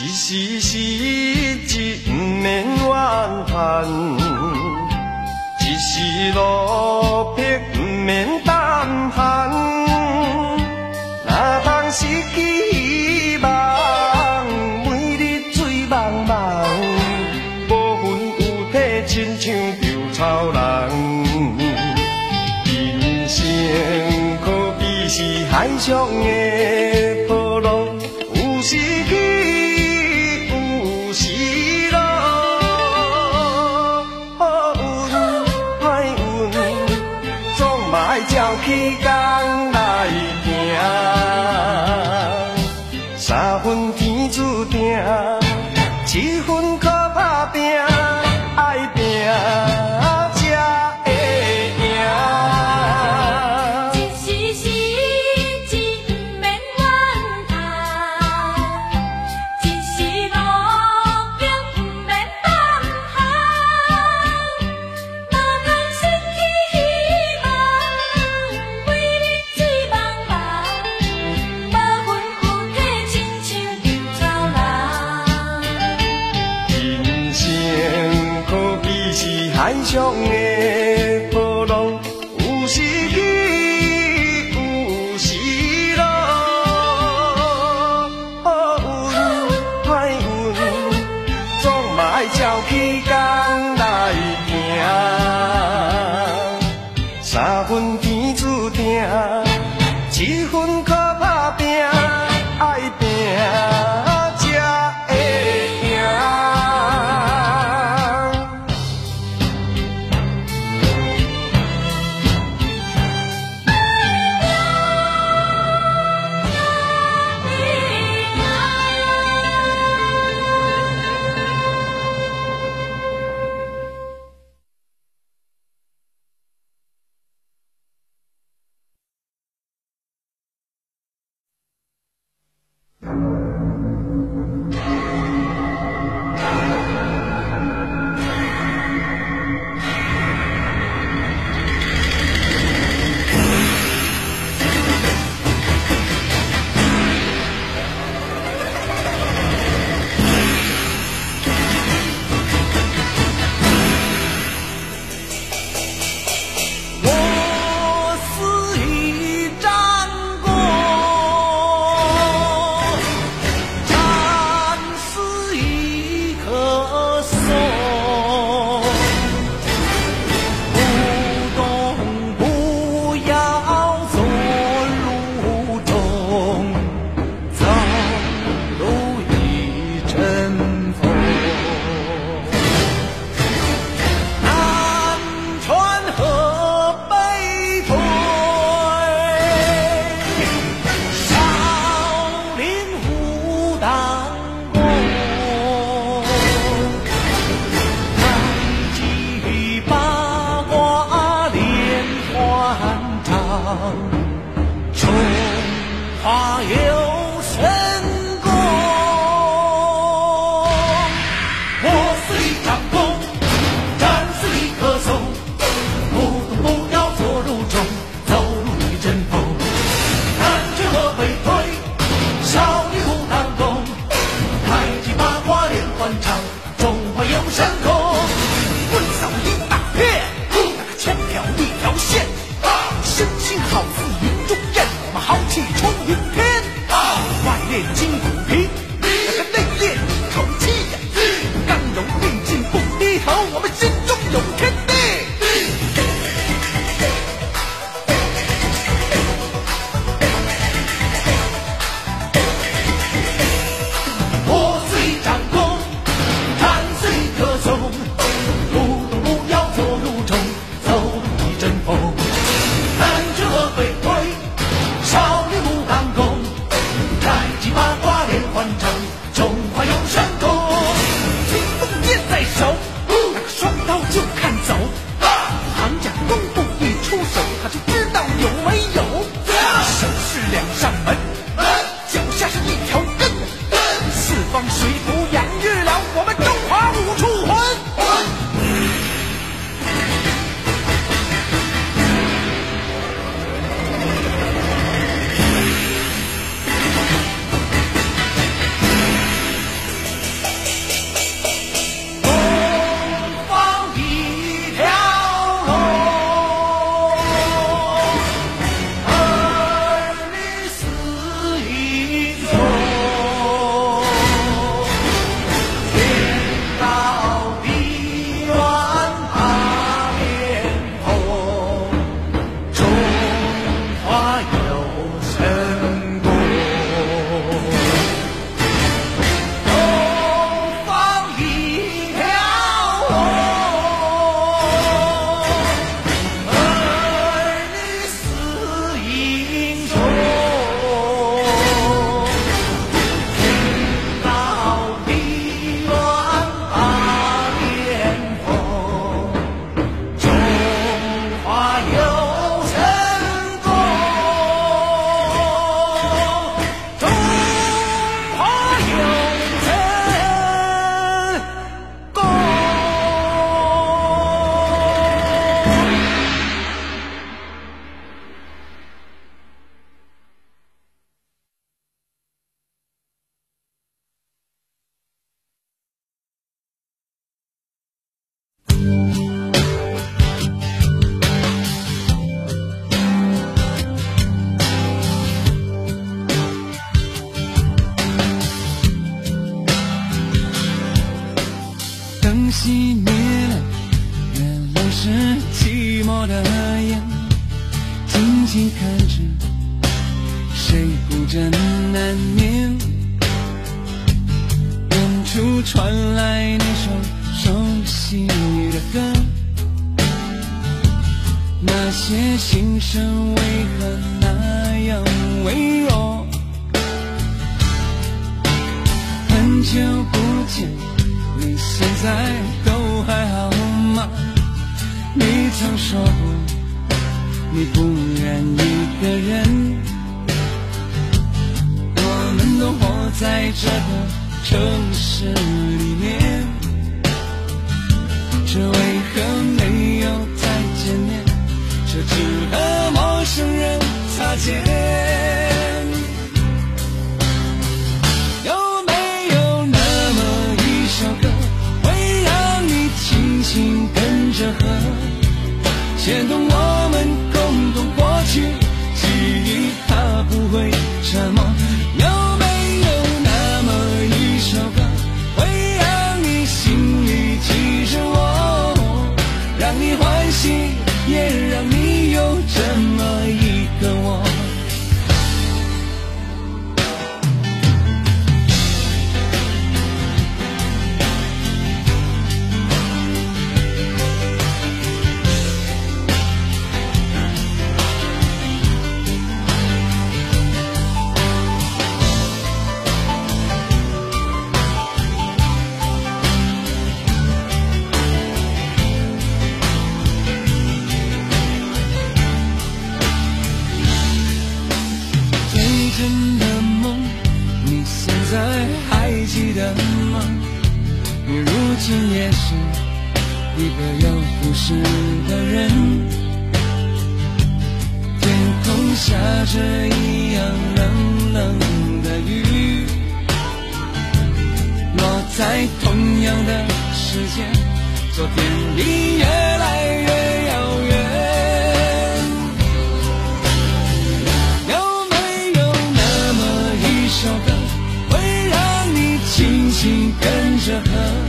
一时失志不免怨叹。一时落魄不免胆寒。哪通失去希望每日醉茫茫无魂有体亲像稻草人。人生可比是海上的时间上的波浪，有时起，有时落。好运歹运，总嘛爱照起家。啊春花又一天，万练筋骨。熄灭了，原来是寂寞的眼，静静看着谁孤枕难眠。远处传来那首熟悉的歌，那些心声为何那样微弱？很久不见，你现在都还好吗？你曾说过，你不愿一个人。我们都活在这个城市里面，这为何没有再见面？这只和陌生人擦肩。牵动我们共同过去，记忆它不会沉默。在还记得吗？你如今也是一个有故事的人。天空下着一样冷冷的雨，落在同样的时间，昨天你越来越跟着和，